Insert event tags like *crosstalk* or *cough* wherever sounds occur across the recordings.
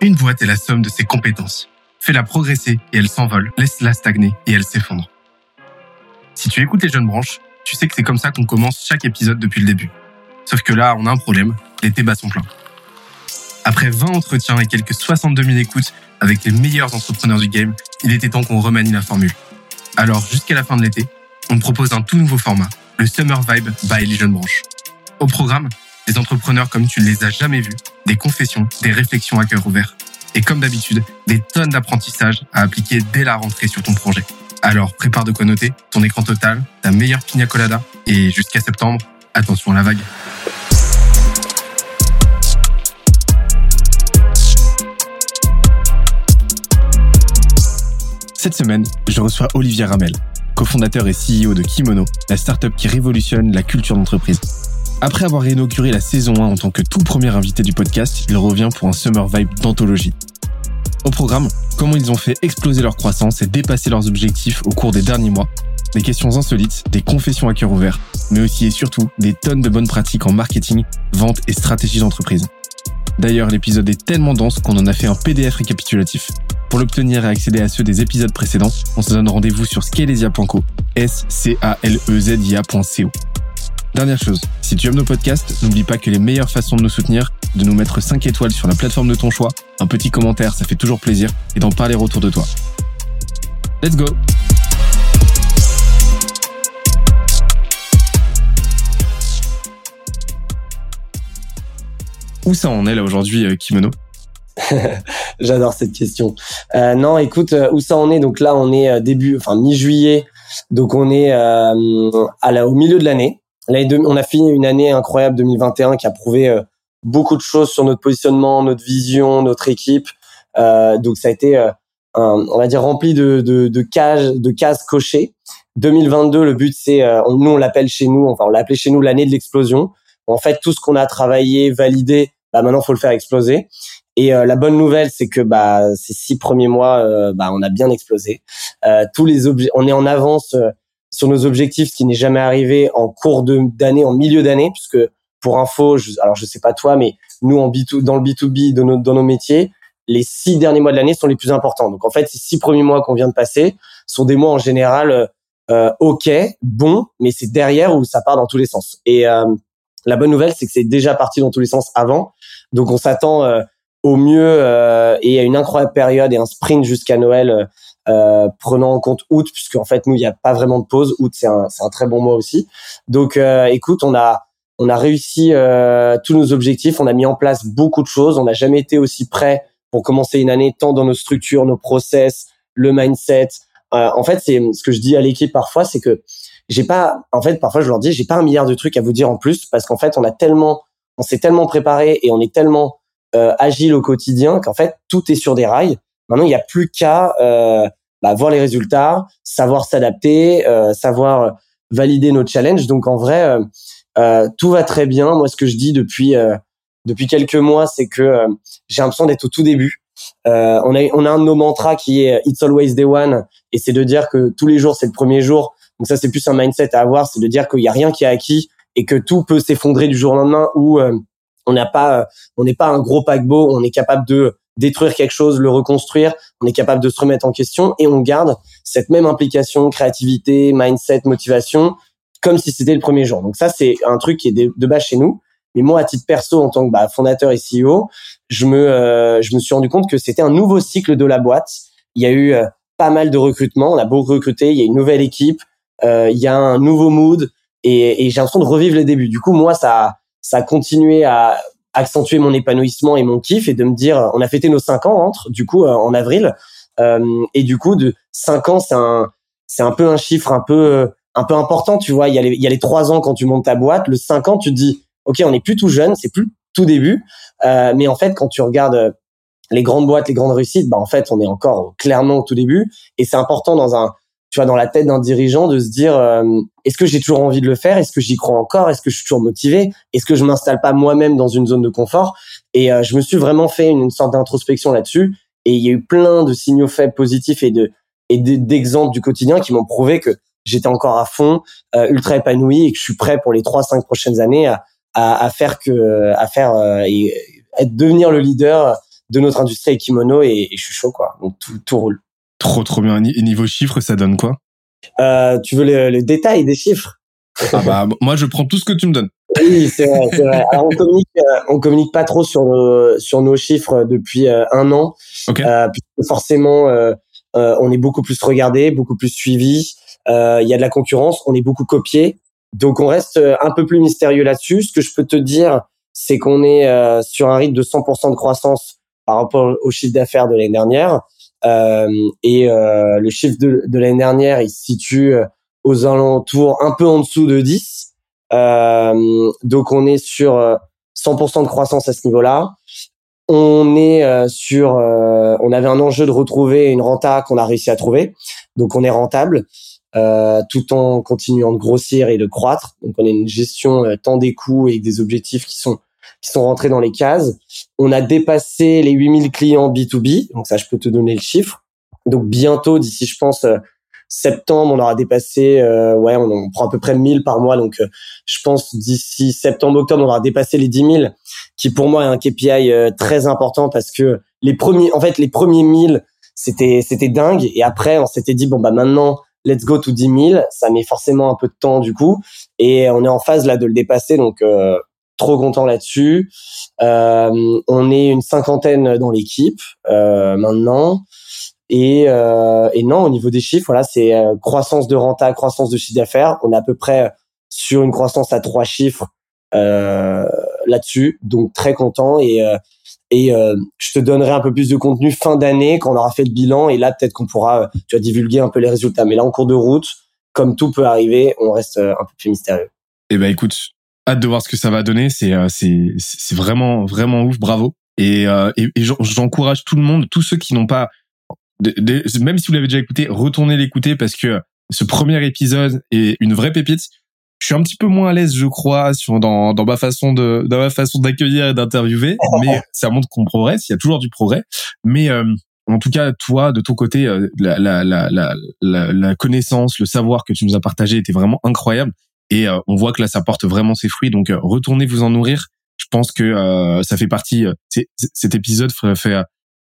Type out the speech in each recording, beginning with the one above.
Une boîte est la somme de ses compétences. Fais-la progresser et elle s'envole. Laisse-la stagner et elle s'effondre. Si tu écoutes les jeunes branches, tu sais que c'est comme ça qu'on commence chaque épisode depuis le début. Sauf que là, on a un problème. Les débats sont pleins. Après 20 entretiens et quelques 62 000 écoutes avec les meilleurs entrepreneurs du game, il était temps qu'on remanie la formule. Alors, jusqu'à la fin de l'été, on propose un tout nouveau format, le Summer Vibe by les jeunes branches. Au programme, des entrepreneurs comme tu ne les as jamais vus, des confessions, des réflexions à cœur ouvert. Et comme d'habitude, des tonnes d'apprentissages à appliquer dès la rentrée sur ton projet. Alors prépare de quoi noter, ton écran total, ta meilleure pina colada, et jusqu'à septembre, attention à la vague. Cette semaine, je reçois Olivier Ramel, cofondateur et CEO de Kimono, la startup qui révolutionne la culture d'entreprise. Après avoir inauguré la saison 1 en tant que tout premier invité du podcast, il revient pour un Summer Vibe d'anthologie. Au programme, comment ils ont fait exploser leur croissance et dépasser leurs objectifs au cours des derniers mois. Des questions insolites, des confessions à cœur ouvert, mais aussi et surtout des tonnes de bonnes pratiques en marketing, vente et stratégie d'entreprise. D'ailleurs, l'épisode est tellement dense qu'on en a fait un PDF récapitulatif. Pour l'obtenir et accéder à ceux des épisodes précédents, on se donne rendez-vous sur scalezia.co, s Dernière chose, si tu aimes nos podcasts, n'oublie pas que les meilleures façons de nous soutenir, de nous mettre 5 étoiles sur la plateforme de ton choix, un petit commentaire, ça fait toujours plaisir, et d'en parler autour de toi. Let's go Où ça en est là aujourd'hui, euh, Kimono? *laughs* J'adore cette question. Euh, non, écoute, euh, où ça en est? Donc là, on est début, enfin mi-juillet. Donc on est à la, au milieu de l'année. On a fini une année incroyable 2021 qui a prouvé beaucoup de choses sur notre positionnement, notre vision, notre équipe. donc ça a été, un, on va dire, rempli de, de, de cases, de cases cochées. 2022, le but c'est, nous on l'appelle chez nous, enfin on l'a appelé chez nous l'année de l'explosion. En fait, tout ce qu'on a travaillé, validé, bah maintenant faut le faire exploser. Et euh, la bonne nouvelle, c'est que bah ces six premiers mois, euh, bah on a bien explosé. Euh, tous les objets, on est en avance sur nos objectifs, ce qui n'est jamais arrivé en cours d'année, en milieu d'année, puisque pour info, je, alors je sais pas toi, mais nous en B2, dans le B2B, dans nos, dans nos métiers, les six derniers mois de l'année sont les plus importants. Donc en fait, ces six premiers mois qu'on vient de passer sont des mois en général euh, ok, bon, mais c'est derrière où ça part dans tous les sens. Et euh, la bonne nouvelle, c'est que c'est déjà parti dans tous les sens avant. Donc on s'attend euh, au mieux euh, et à une incroyable période et un sprint jusqu'à Noël, euh, prenant en compte août, puisque en fait nous il n'y a pas vraiment de pause. Août c'est un, c'est un très bon mois aussi. Donc écoute, on a on a réussi tous nos objectifs, on a mis en place beaucoup de choses, on n'a jamais été aussi prêt pour commencer une année, tant dans nos structures, nos process, le mindset. en fait, c'est ce que je dis à l'équipe parfois, c'est que j'ai pas, en fait, parfois je leur dis, j'ai pas un milliard de trucs à vous dire en plus parce qu'en fait, on a tellement, on s'est tellement préparé et on est tellement euh, agile au quotidien qu'en fait, tout est sur des rails. Maintenant, il n'y a plus qu'à euh, bah, voir les résultats, savoir s'adapter, euh, savoir valider nos challenges. Donc, en vrai, euh, euh, tout va très bien. Moi, ce que je dis depuis depuis quelques mois, c'est que j'ai l'impression d'être au tout début. Euh, on, a, on a un de nos mantras qui est It's always day one, et c'est de dire que tous les jours c'est le premier jour. Donc ça, c'est plus un mindset à avoir, c'est de dire qu'il n'y a rien qui est acquis et que tout peut s'effondrer du jour au lendemain ou euh, on n'a pas, on n'est pas un gros paquebot, on est capable de détruire quelque chose, le reconstruire, on est capable de se remettre en question et on garde cette même implication, créativité, mindset, motivation, comme si c'était le premier jour. Donc ça, c'est un truc qui est de, base chez nous. Mais moi, à titre perso, en tant que bah, fondateur et CEO, je me, euh, je me suis rendu compte que c'était un nouveau cycle de la boîte. Il y a eu euh, pas mal de recrutements, on a beaucoup recruté, il y a une nouvelle équipe, euh, il y a un nouveau mood et, et j'ai l'impression de revivre les débuts. Du coup, moi, ça, ça a continué à accentuer mon épanouissement et mon kiff et de me dire, on a fêté nos cinq ans entre, du coup, euh, en avril. Euh, et du coup, de cinq ans, c'est un, c'est un peu un chiffre un peu, un peu important, tu vois. Il y a les, il y a les trois ans quand tu montes ta boîte. Le cinq ans, tu te dis, ok, on est plus tout jeune, c'est plus tout début. Euh, mais en fait, quand tu regardes les grandes boîtes, les grandes réussites, bah en fait, on est encore clairement au tout début. Et c'est important dans un tu vois, dans la tête d'un dirigeant de se dire euh, est-ce que j'ai toujours envie de le faire? Est-ce que j'y crois encore? Est-ce que je suis toujours motivé? Est-ce que je m'installe pas moi-même dans une zone de confort? Et euh, je me suis vraiment fait une, sorte d'introspection là-dessus. Et il y a eu plein de signaux faibles positifs et de et d'exemples du quotidien qui m'ont prouvé que j'étais encore à fond, euh, ultra épanoui et que je suis prêt pour les trois cinq prochaines années à, à, à faire que à faire et être devenir le leader de notre industrie et kimono et, je suis chaud quoi. Donc tout, tout roule. Trop trop bien. Et niveau chiffres, ça donne quoi? Euh, Tu veux le, le détail des chiffres? Ah bah moi je prends tout ce que tu me donnes. Oui, c'est vrai, c'est vrai. Alors, on communique, euh, on communique pas trop sur nos sur nos chiffres depuis euh, un an, okay. euh, forcément euh, on est beaucoup plus regardé, beaucoup plus suivi. Il y a de la concurrence, on est beaucoup copié, donc on reste un peu plus mystérieux là-dessus. Ce que je peux te dire, c'est qu'on est, sur un rythme de 100% de croissance par rapport au chiffre d'affaires de l'année dernière. Et le chiffre de, l'année dernière, il se situe aux alentours un peu en dessous de 10. Euh, donc on est sur 100% euh, de croissance à ce niveau-là. On est euh, sur, on avait un enjeu de retrouver une renta qu'on a réussi à trouver, donc on est rentable. Euh, tout en continuant de grossir et de croître. Donc on a une gestion euh, tant des coûts et des objectifs qui sont qui sont rentrés dans les cases. On a dépassé les 8000 clients B2B, donc ça je peux te donner le chiffre. Donc bientôt d'ici je pense septembre, on aura dépassé, euh, ouais, on, prend à peu près 1000 par mois. Donc, euh, je pense d'ici septembre, octobre, on aura dépassé les 10 000, qui pour moi est un KPI euh, très important parce que les premiers, en fait, les premiers 1000, c'était, c'était dingue. Et après, on s'était dit, bon, bah, maintenant, let's go to 10 000. Ça met forcément un peu de temps, du coup. Et on est en phase, là, de le dépasser. Donc, trop content là-dessus. on est une cinquantaine dans l'équipe maintenant. Et, euh, et non, au niveau des chiffres, voilà, c'est euh, croissance de renta, croissance de chiffre d'affaires. On est à peu près sur une croissance à trois chiffres euh, là-dessus, donc très content. Et, euh, et euh, je te donnerai un peu plus de contenu fin d'année quand on aura fait le bilan. Et là, peut-être qu'on pourra, tu divulguer un peu les résultats. Mais là, en cours de route, comme tout peut arriver, on reste un peu plus mystérieux. Eh ben, écoute, hâte de voir ce que ça va donner. C'est c'est c'est vraiment vraiment ouf. Bravo. Et, et, et j'encourage tout le monde, tous ceux qui n'ont pas même si vous l'avez déjà écouté, retournez l'écouter parce que ce premier épisode est une vraie pépite. Je suis un petit peu moins à l'aise, je crois, sur, dans, dans ma façon de, dans ma façon d'accueillir et d'interviewer, *laughs* mais ça montre qu'on progresse. Il y a toujours du progrès, mais euh, en tout cas, toi, de ton côté, euh, la, la, la, la connaissance, le savoir que tu nous as partagé était vraiment incroyable. Et euh, on voit que là, ça porte vraiment ses fruits. Donc, retournez vous en nourrir. Je pense que ça fait partie. cet épisode fait,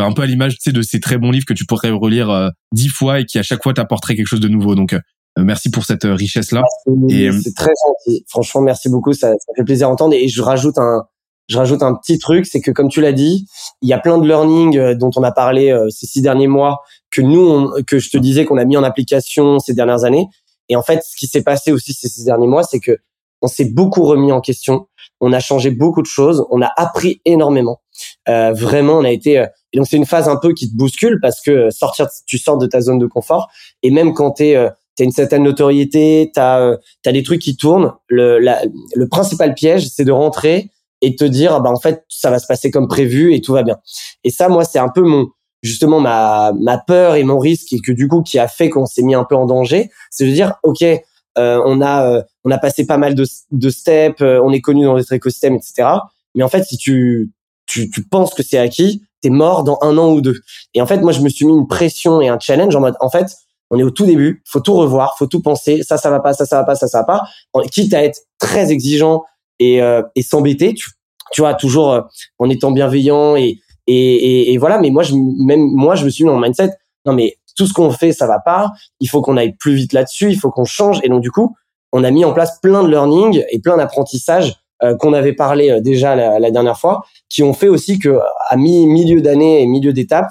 un peu à l'image tu sais, de ces très bons livres que tu pourrais relire euh, dix fois et qui à chaque fois t'apporteraient quelque chose de nouveau. Donc euh, merci pour cette euh, richesse là. C'est très gentil. Franchement, merci beaucoup. Ça, ça fait plaisir d'entendre. Et je rajoute un, je rajoute un petit truc, c'est que comme tu l'as dit, il y a plein de learning dont on a parlé ces six derniers mois que nous, que je te disais qu'on a mis en application ces dernières années. Et en fait, ce qui s'est passé aussi ces derniers mois, c'est que on s'est beaucoup remis en question. On a changé beaucoup de choses. On a appris énormément. Euh, vraiment, on a été. Euh, et donc c'est une phase un peu qui te bouscule parce que euh, sortir, tu sors de ta zone de confort. Et même quand t'es euh, t'as une certaine notoriété, t'as euh, as des trucs qui tournent. Le, le principal piège, c'est de rentrer et te dire, bah en fait, ça va se passer comme prévu et tout va bien. Et ça, moi, c'est un peu mon justement ma ma peur et mon risque et que du coup qui a fait qu'on s'est mis un peu en danger, c'est de dire, ok, euh, on a on a passé pas mal de, de steps, on est connu dans notre écosystème, etc. Mais en fait, si tu tu, tu penses que c'est acquis, t'es mort dans un an ou deux. Et en fait, moi, je me suis mis une pression et un challenge en mode, en fait, on est au tout début, faut tout revoir, faut tout penser, ça, ça va pas, ça, ça va pas, ça, ça va pas. Quitte à être très exigeant et, euh, et s'embêter, tu, tu vois, toujours euh, en étant bienveillant et, et, et, voilà. Mais moi, je, même moi, je me suis mis le mindset, non mais tout ce qu'on fait, ça va pas. Il faut qu'on aille plus vite là-dessus, il faut qu'on change. Et donc du coup, on a mis en place plein de learning et plein d'apprentissages euh, qu'on avait parlé euh, déjà la, dernière fois, qui ont fait aussi que à mi milieu d'année et milieu d'étape,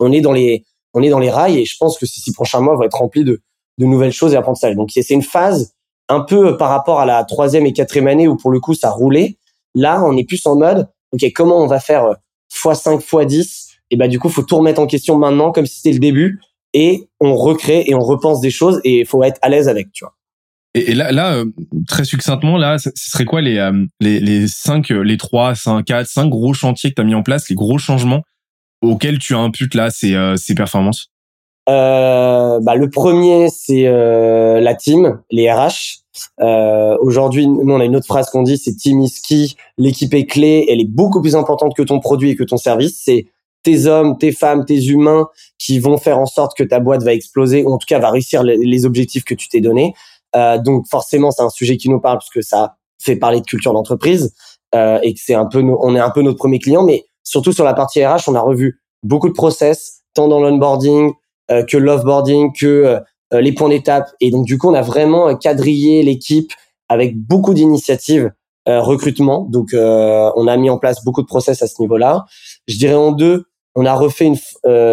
on est dans les on est dans les rails et je pense que ces six prochains mois vont être remplis de, de nouvelles choses et apprentissages. Donc c'est une phase un peu par rapport à la troisième et quatrième année où pour le coup ça roulait. Là, on est plus en mode, ok, comment on va faire x5, x10 Et bah du coup, faut tout remettre en question maintenant comme si c'était le début et on recrée et on repense des choses et il faut être à l'aise avec, tu vois. Et, là, là, euh, très succinctement, là, ce serait quoi les, euh, les, les cinq, euh, les trois, cinq, quatre, cinq gros chantiers que tu as mis en place, les gros changements auxquels tu imputes là ces, ces performances? Euh, bah, le premier, c'est euh, la team, les RH. Euh, Aujourd'hui, nous, on a une autre phrase qu'on dit, c'est team is key. L'équipe est clé. Elle est beaucoup plus importante que ton produit et que ton service. C'est tes hommes, tes femmes, tes humains qui vont faire en sorte que ta boîte va exploser ou en tout cas va réussir les, objectifs que tu t'es donnés. Euh, donc forcément, c'est un sujet qui nous parle parce que ça fait parler de culture d'entreprise euh, et que c'est un peu, on est un peu notre premier client. Mais surtout sur la partie RH, on a revu beaucoup de process, tant dans l'onboarding euh, que l'offboarding, que euh, les points d'étape. Et donc, du coup, on a vraiment quadrillé l'équipe avec beaucoup d'initiatives recrutement. Donc, on a mis en place beaucoup de process à ce niveau-là. Je dirais en deux, on a refait une,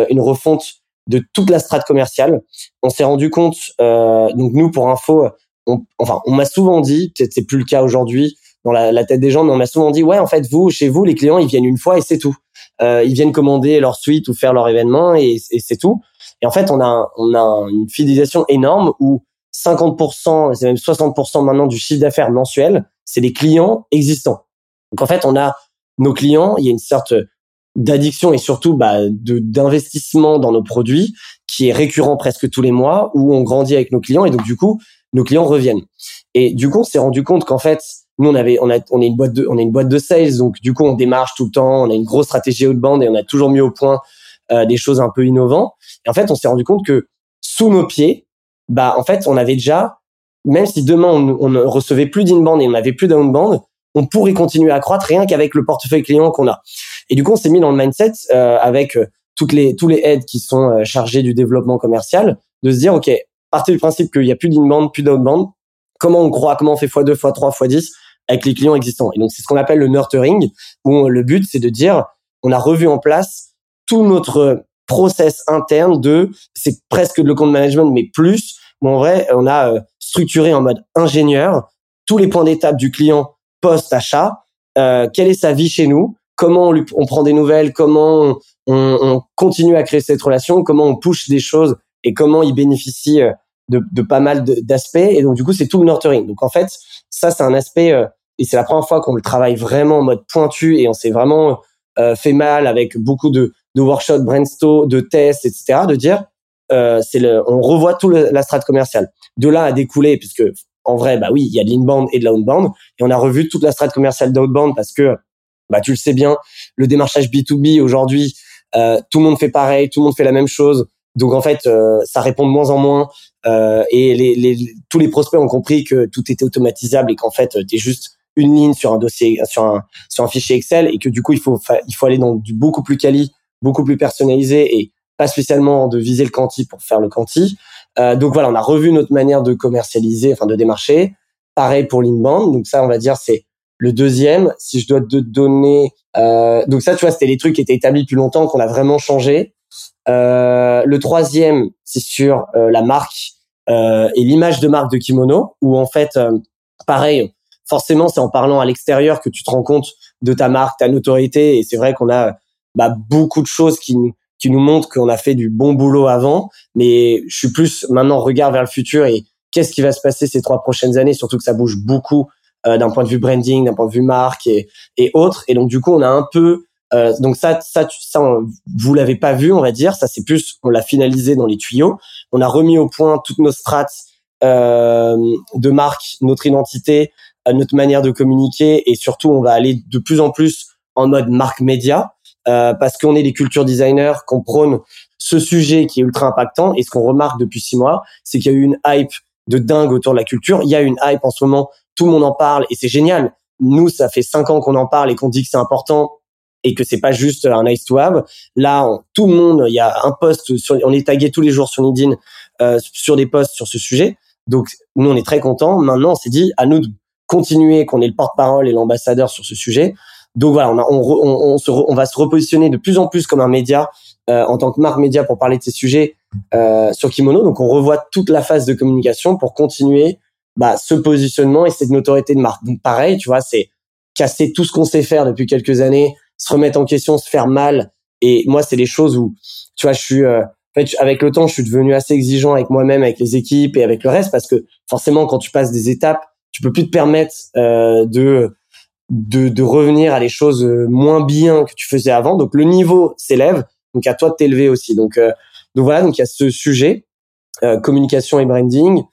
une refonte de toute la strate commerciale. On s'est rendu compte, donc nous, pour info, on, enfin, on m'a souvent dit, peut-être c'est plus le cas aujourd'hui dans la, tête des gens, mais on m'a souvent dit, ouais, en fait, vous, chez vous, les clients, ils viennent une fois et c'est tout. Euh, ils viennent commander leur suite ou faire leur événement et c'est tout. Et en fait, on a, on a une fidélisation énorme où 50%, c'est même 60% maintenant du chiffre d'affaires mensuel, c'est des clients existants. Donc en fait, on a nos clients, il y a une sorte d'addiction et surtout bah, de d'investissement dans nos produits qui est récurrent presque tous les mois où on grandit avec nos clients et donc du coup nos clients reviennent. Et du coup, on s'est rendu compte qu'en fait, nous on avait on a on est une boîte de on est une boîte de sales donc du coup on démarche tout le temps, on a une grosse stratégie outbound et on a toujours mis au point euh, des choses un peu innovantes. Et en fait, on s'est rendu compte que sous nos pieds, bah en fait, on avait déjà même si demain on, ne recevait plus d'inbound et on n'avait plus d'outbound, on pourrait continuer à croître rien qu'avec le portefeuille client qu'on a. Et du coup, on s'est mis dans le mindset euh, avec euh, toutes les tous les aides qui sont euh, chargés du développement commercial de se dire ok, partir du principe qu'il y a plus d'inbound, plus d'outbound, comment on croit, comment on fait x2, x3, x10 avec les clients existants. Et donc, c'est ce qu'on appelle le nurturing, où le but, c'est de dire, on a revu en place tout notre process interne de, c'est presque de le compte management, mais plus, mais en vrai, on a euh, structuré en mode ingénieur tous les points d'étape du client post-achat, euh, quelle est sa vie chez nous, comment on, lui, on prend des nouvelles, comment on, on, continue à créer cette relation, comment on push des choses et comment il bénéficie euh, de, de pas mal d'aspects. Et donc, du coup, c'est tout le nurturing. Donc, en fait, ça, c'est un aspect, euh, et c'est la première fois qu'on le travaille vraiment en mode pointu et on s'est vraiment euh, fait mal avec beaucoup de, de workshops, brainstorm, de tests, etc. De dire, euh, c'est le, on revoit tout la strate commerciale. De là à découler, puisque en vrai, bah oui, il y a de l'inbound et de l'outbound, et on a revu toute la strate commerciale d'outbound parce que, bah tu le sais bien, le démarchage B2B aujourd'hui, euh, tout le monde fait pareil, tout le monde fait la même chose. Donc en fait, euh, ça répond de moins en moins. Euh, et les, les, tous les prospects ont compris que tout était automatisable et qu'en fait, tu es juste une ligne sur un dossier, sur un, sur un fichier Excel et que du coup, il faut, il faut aller dans du beaucoup plus quali, beaucoup plus personnalisé et pas spécialement de viser le quanti pour faire le quanti. Euh, donc voilà, on a revu notre manière de commercialiser, enfin de démarcher. Pareil pour l'inbound. Donc ça, on va dire, c'est le deuxième. Si je dois te donner, euh, donc ça, tu vois, c'était les trucs qui étaient établis depuis longtemps qu'on a vraiment changé. Euh, le troisième, c'est sur euh, la marque euh, et l'image de marque de Kimono, où en fait, euh, pareil, forcément, c'est en parlant à l'extérieur que tu te rends compte de ta marque, ta notoriété. Et c'est vrai qu'on a bah, beaucoup de choses qui, qui nous montrent qu'on a fait du bon boulot avant. Mais je suis plus maintenant regard vers le futur et qu'est-ce qui va se passer ces trois prochaines années, surtout que ça bouge beaucoup euh, d'un point de vue branding, d'un point de vue marque et, et autres. Et donc du coup, on a un peu euh, donc ça, ça, ça, vous l'avez pas vu, on va dire. Ça, c'est plus, on l'a finalisé dans les tuyaux. On a remis au point toutes nos strates euh, de marque, notre identité, euh, notre manière de communiquer, et surtout, on va aller de plus en plus en mode marque média, euh, parce qu'on est des culture designers, qu'on prône ce sujet qui est ultra impactant. Et ce qu'on remarque depuis six mois, c'est qu'il y a eu une hype de dingue autour de la culture. Il y a une hype en ce moment, tout le monde en parle, et c'est génial. Nous, ça fait cinq ans qu'on en parle et qu'on dit que c'est important et que c'est pas juste un nice to have. Là, tout le monde, il y a un post, sur, on est tagué tous les jours sur LinkedIn euh, sur des posts sur ce sujet. Donc nous, on est très contents. Maintenant, on s'est dit à nous de continuer, qu'on est le porte-parole et l'ambassadeur sur ce sujet. Donc voilà, on, on, on, on, va se repositionner de plus en plus comme un média euh, en tant que marque média pour parler de ces sujets euh, sur Kimono. Donc on revoit toute la phase de communication pour continuer bah, ce positionnement et cette notoriété de marque. Donc pareil, tu vois, c'est casser tout ce qu'on sait faire depuis quelques années, se remettre en question, se faire mal. Et moi, c'est des choses où, tu vois, je suis, euh, avec le temps, je suis devenu assez exigeant avec moi-même, avec les équipes et avec le reste, parce que forcément, quand tu passes des étapes, tu peux plus te permettre euh, de, de, de revenir à des choses euh, moins bien que tu faisais avant. Donc le niveau s'élève, donc à toi de t'élever aussi. Donc euh, donc voilà, donc il y a ce sujet euh, communication et branding.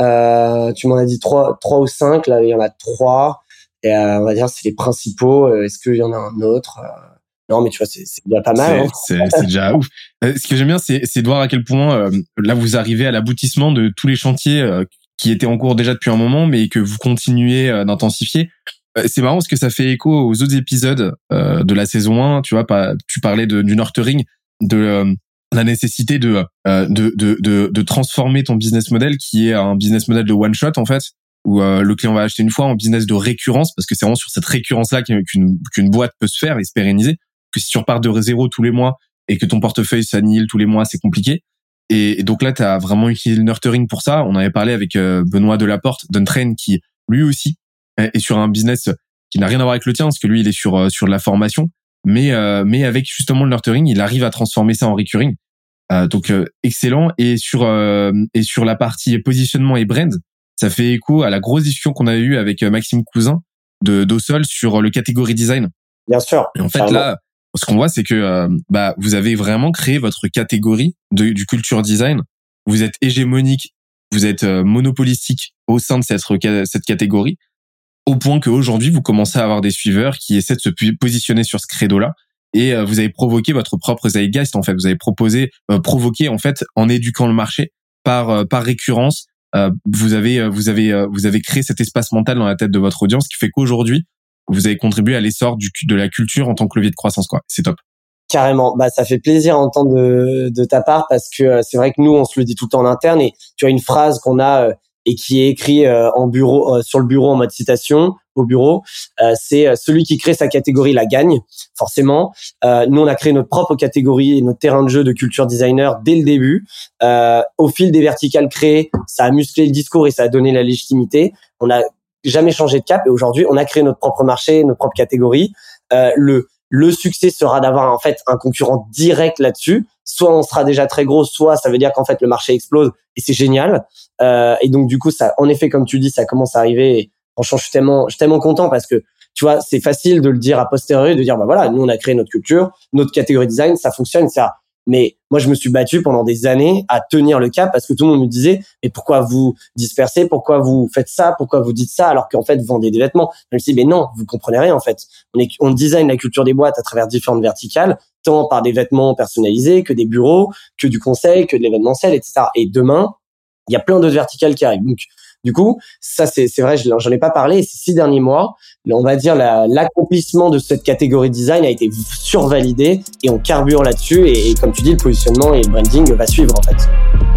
Euh, tu m'en as dit trois trois ou cinq, là il y en a trois. Et euh, on va dire c'est les principaux. Euh, est-ce qu'il y en a un autre euh? non, mais tu vois, c'est déjà pas mal. Hein. C'est déjà ouf. Ce que j'aime bien, c'est de voir à quel point là vous arrivez à l'aboutissement de tous les chantiers qui étaient en cours déjà depuis un moment, mais que vous continuez d'intensifier. C'est marrant parce que ça fait écho aux autres épisodes de la saison 1. Tu vois, pas, tu parlais de, du nurturing, de la nécessité de, de, de, de, de transformer ton business model qui est un business model de one shot en fait où le client va acheter une fois en business de récurrence parce que c'est vraiment sur cette récurrence là qu'une qu'une boîte peut se faire et se pérenniser que si tu repars de zéro tous les mois et que ton portefeuille s'annihile tous les mois c'est compliqué et, donc là tu as vraiment utilisé le nurturing pour ça on avait parlé avec Benoît Delaporte d'Untrain qui lui aussi est sur un business qui n'a rien à voir avec le tien parce que lui il est sur sur de la formation mais mais avec justement le nurturing il arrive à transformer ça en recurring donc excellent et sur et sur la partie positionnement et brand ça fait écho à la grosse discussion qu'on a eue avec euh, Maxime Cousin de d'Ossol sur le catégorie design. Bien sûr. Et en fait là, ce qu'on voit, c'est que euh, bah vous avez vraiment créé votre catégorie de, du culture design. Vous êtes hégémonique, vous êtes euh, monopolistique au sein de cette cette catégorie, au point qu'aujourd'hui vous commencez à avoir des suiveurs qui essaient de se positionner sur ce credo-là. Et vous avez provoqué votre propre zeitgeist en fait. Vous avez proposé, provoqué en fait en éduquant le marché par par récurrence euh, vous avez euh, vous avez euh, vous avez créé cet espace mental dans la tête de votre audience qui fait qu'aujourd'hui vous avez contribué à l'essor du de la culture en tant que levier de croissance quoi. C'est top. Carrément, bah ça fait plaisir à entendre de, de ta part parce que c'est vrai que nous on se le dit tout le temps en interne et tu as une phrase qu'on a et qui est écrit en bureau sur le bureau en mode citation au bureau, euh, c'est euh, celui qui crée sa catégorie la gagne, forcément. Euh, nous, on a créé notre propre catégorie et notre terrain de jeu de culture designer dès le début. au fil des verticales créées, ça a musclé le discours et ça a donné la légitimité. On n'a jamais changé de cap et aujourd'hui, on a créé notre propre marché, notre propre catégorie. le le succès sera d'avoir en fait un concurrent direct là-dessus. Soit on sera déjà très gros, soit ça veut dire qu'en fait le marché explose et c'est génial. et donc du coup, ça, en effet, comme tu dis, ça commence à arriver. Franchement, je suis tellement, je suis tellement content parce que tu vois, c'est facile de le dire a posteriori, de dire bah voilà, nous on a créé notre culture, notre catégorie design, ça fonctionne, ça. Mais moi, je me suis battu pendant des années à tenir le cap parce que tout le monde me disait mais pourquoi vous dispersez, pourquoi vous faites ça, pourquoi vous dites ça? Alors qu'en fait vous vendez des vêtements. Je me suis dit mais non, vous comprenez rien en fait. On, est, on design la culture des boîtes à travers différentes verticales, tant par des vêtements personnalisés que des bureaux, que du conseil, que de l'événementiel, etc. Et demain, il y a plein d'autres verticales qui arrivent. Donc du coup, ça c'est vrai, j'en ai pas parlé. Ces six derniers mois, on va dire l'accomplissement de cette catégorie design a été survalidé et on carbure là-dessus. Et, et comme tu dis, le positionnement et le branding va suivre en fait.